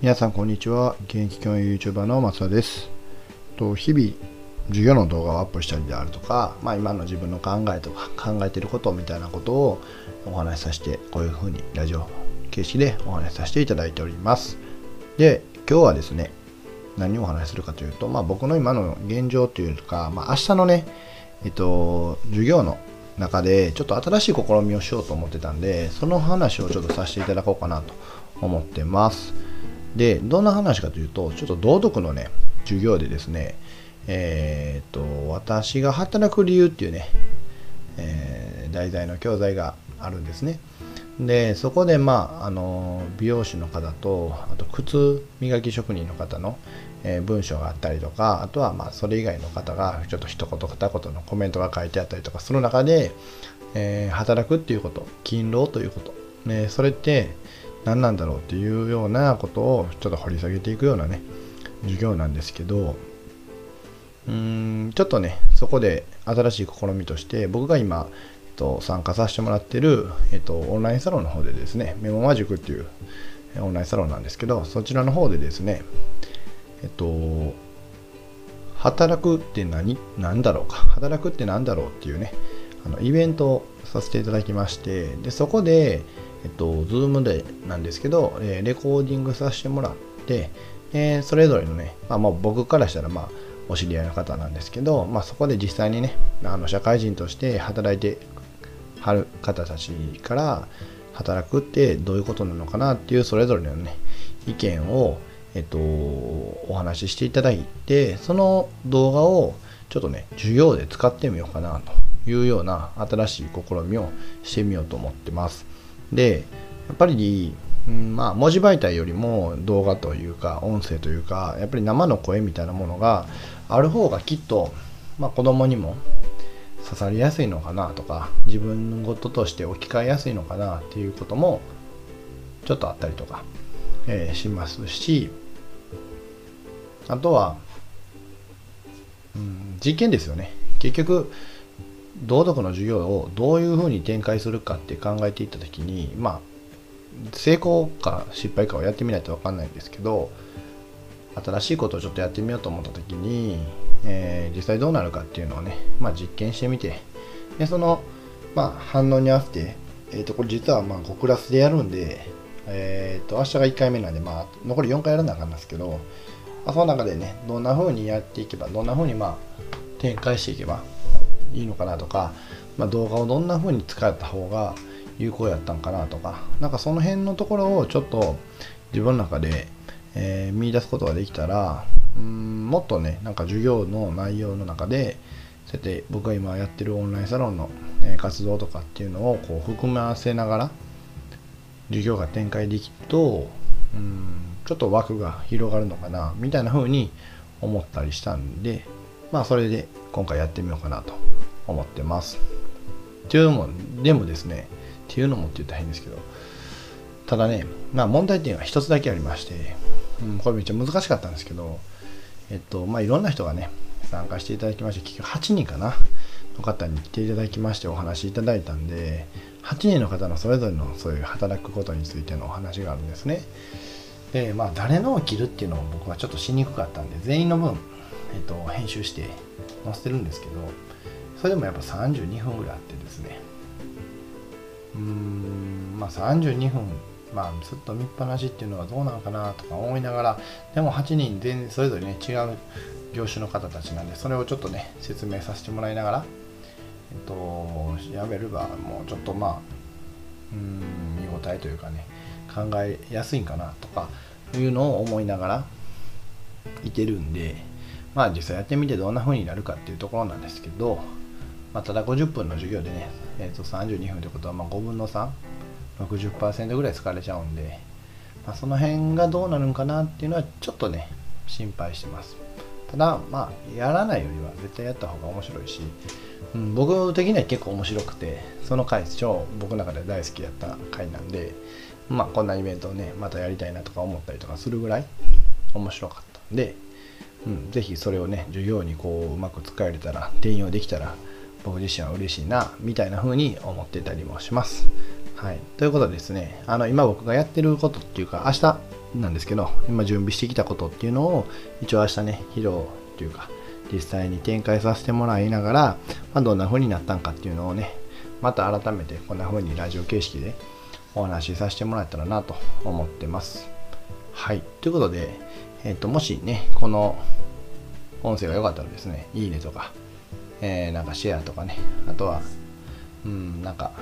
皆さんこんにちは。現役教員 YouTuber の松田です。と日々授業の動画をアップしたりであるとか、まあ、今の自分の考えとか考えてることみたいなことをお話しさせてこういうふうにラジオ形式でお話しさせていただいております。で今日はですね何をお話しするかというと、まあ、僕の今の現状というか、まあ、明日のねえっと授業の中でちょっと新しい試みをしようと思ってたんでその話をちょっとさせていただこうかなと思ってます。でどんな話かというとちょっと道徳のね授業でですねえー、と私が働く理由っていうね、えー、題材の教材があるんですね。でそこでまああの美容師の方とあと靴磨き職人の方の、えー、文章があったりとかあとはまあそれ以外の方がちょっと一言二言のコメントが書いてあったりとかその中で、えー、働くっていうこと勤労ということ、ね、それって何なんだろうっていうようなことをちょっと掘り下げていくようなね授業なんですけどうーんちょっとねそこで新しい試みとして僕が今、えっと、参加させてもらってる、えっと、オンラインサロンの方でですねメモマ塾っていうオンラインサロンなんですけどそちらの方でですねえっと働くって何何だろうか働くって何だろうっていうねあのイベントをさせていただきましてでそこでえっと、Zoom でなんですけど、えー、レコーディングさせてもらって、えー、それぞれのね、まあ、まあ僕からしたら、まあ、お知り合いの方なんですけど、まあ、そこで実際にね、あの社会人として働いてはる方たちから働くってどういうことなのかなっていうそれぞれのね、意見を、えっと、お話ししていただいて、その動画をちょっとね、授業で使ってみようかなというような新しい試みをしてみようと思ってます。でやっぱり、うん、まあ文字媒体よりも動画というか音声というかやっぱり生の声みたいなものがある方がきっと、まあ、子供にも刺さりやすいのかなとか自分事として置き換えやすいのかなっていうこともちょっとあったりとか、えー、しますしあとは、うん、実験ですよね。結局道徳の授業をどういうふうに展開するかって考えていった時にまあ成功か失敗かをやってみないと分かんないんですけど新しいことをちょっとやってみようと思った時に、えー、実際どうなるかっていうのをね、まあ、実験してみてでその、まあ、反応に合わせて、えー、とこれ実はまあ5クラスでやるんで、えー、と明日が1回目なんで、まあ、残り4回やらなあかんですけど、まあ、その中でねどんな風にやっていけばどんな風にまあ展開していけばいいのかなとか、まあ、動画をどんな風に使った方が有効やったんかなとかなんかその辺のところをちょっと自分の中で、えー、見出すことができたらうんもっとねなんか授業の内容の中でそうやって僕が今やってるオンラインサロンの、活動とかっていうのをこう含ませながら授業が展開できるとうんちょっと枠が広がるのかなみたいな風に思ったりしたんでまあそれで今回やってみようかなと思ってます。っていうのも、でもですね、っていうのもって言ったら変ですけど、ただね、まあ問題点は一つだけありまして、うん、これめっちゃ難しかったんですけど、えっと、まあいろんな人がね、参加していただきまして、結局8人かな、の方に来ていただきましてお話しいただいたんで、8人の方のそれぞれのそういう働くことについてのお話があるんですね。で、まあ誰のを切るっていうのを僕はちょっとしにくかったんで、全員の分、えっと、編集して載せてるんですけど、それでもやっぱ32分ぐらいあってですね。うーんまあ32分まあずっと見っぱなしっていうのはどうなのかなとか思いながらでも8人全然それぞれね違う業種の方たちなんでそれをちょっとね説明させてもらいながらえっとやめればもうちょっとまあうん見応えというかね考えやすいんかなとかいうのを思いながらいてるんでまあ実際やってみてどんな風になるかっていうところなんですけどまあ、ただ50分の授業でね、えー、と32分ということはま5分の360%ぐらい使われちゃうんで、まあ、その辺がどうなるんかなっていうのはちょっとね心配してます。ただまあやらないよりは絶対やった方が面白いし、うん、僕的には結構面白くてその回超僕の中で大好きだった回なんでまあこんなイベントをねまたやりたいなとか思ったりとかするぐらい面白かったんで、うん、ぜひそれをね授業にこううまく使えれたら転用できたら僕自身は嬉しいなみたいな風に思ってたりもします。はい、ということでですねあの今僕がやってることっていうか明日なんですけど、今準備してきたことっていうのを一応明日ね、披露というか、実際に展開させてもらいながら、まあ、どんな風になったんかっていうのをね、また改めてこんな風にラジオ形式でお話しさせてもらえたらなと思ってます。はい。ということで、えっ、ー、と、もしね、この音声が良かったらですね、いいねとか、えー、なんかシェアとかね、あとは、うん、なんか、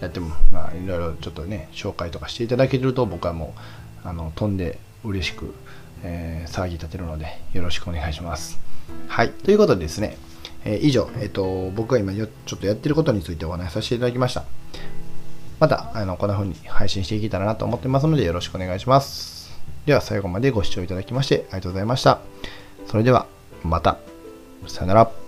やっても、まあ、いろいろちょっとね、紹介とかしていただけると、僕はもう、あの、飛んで嬉しく、えー、騒ぎ立てるので、よろしくお願いします。はい。ということでですね、えー、以上、えっ、ー、と、僕が今ちょっとやってることについてお話しさせていただきました。また、あの、こんな風に配信していけたらなと思ってますので、よろしくお願いします。では、最後までご視聴いただきまして、ありがとうございました。それでは、また。さよなら。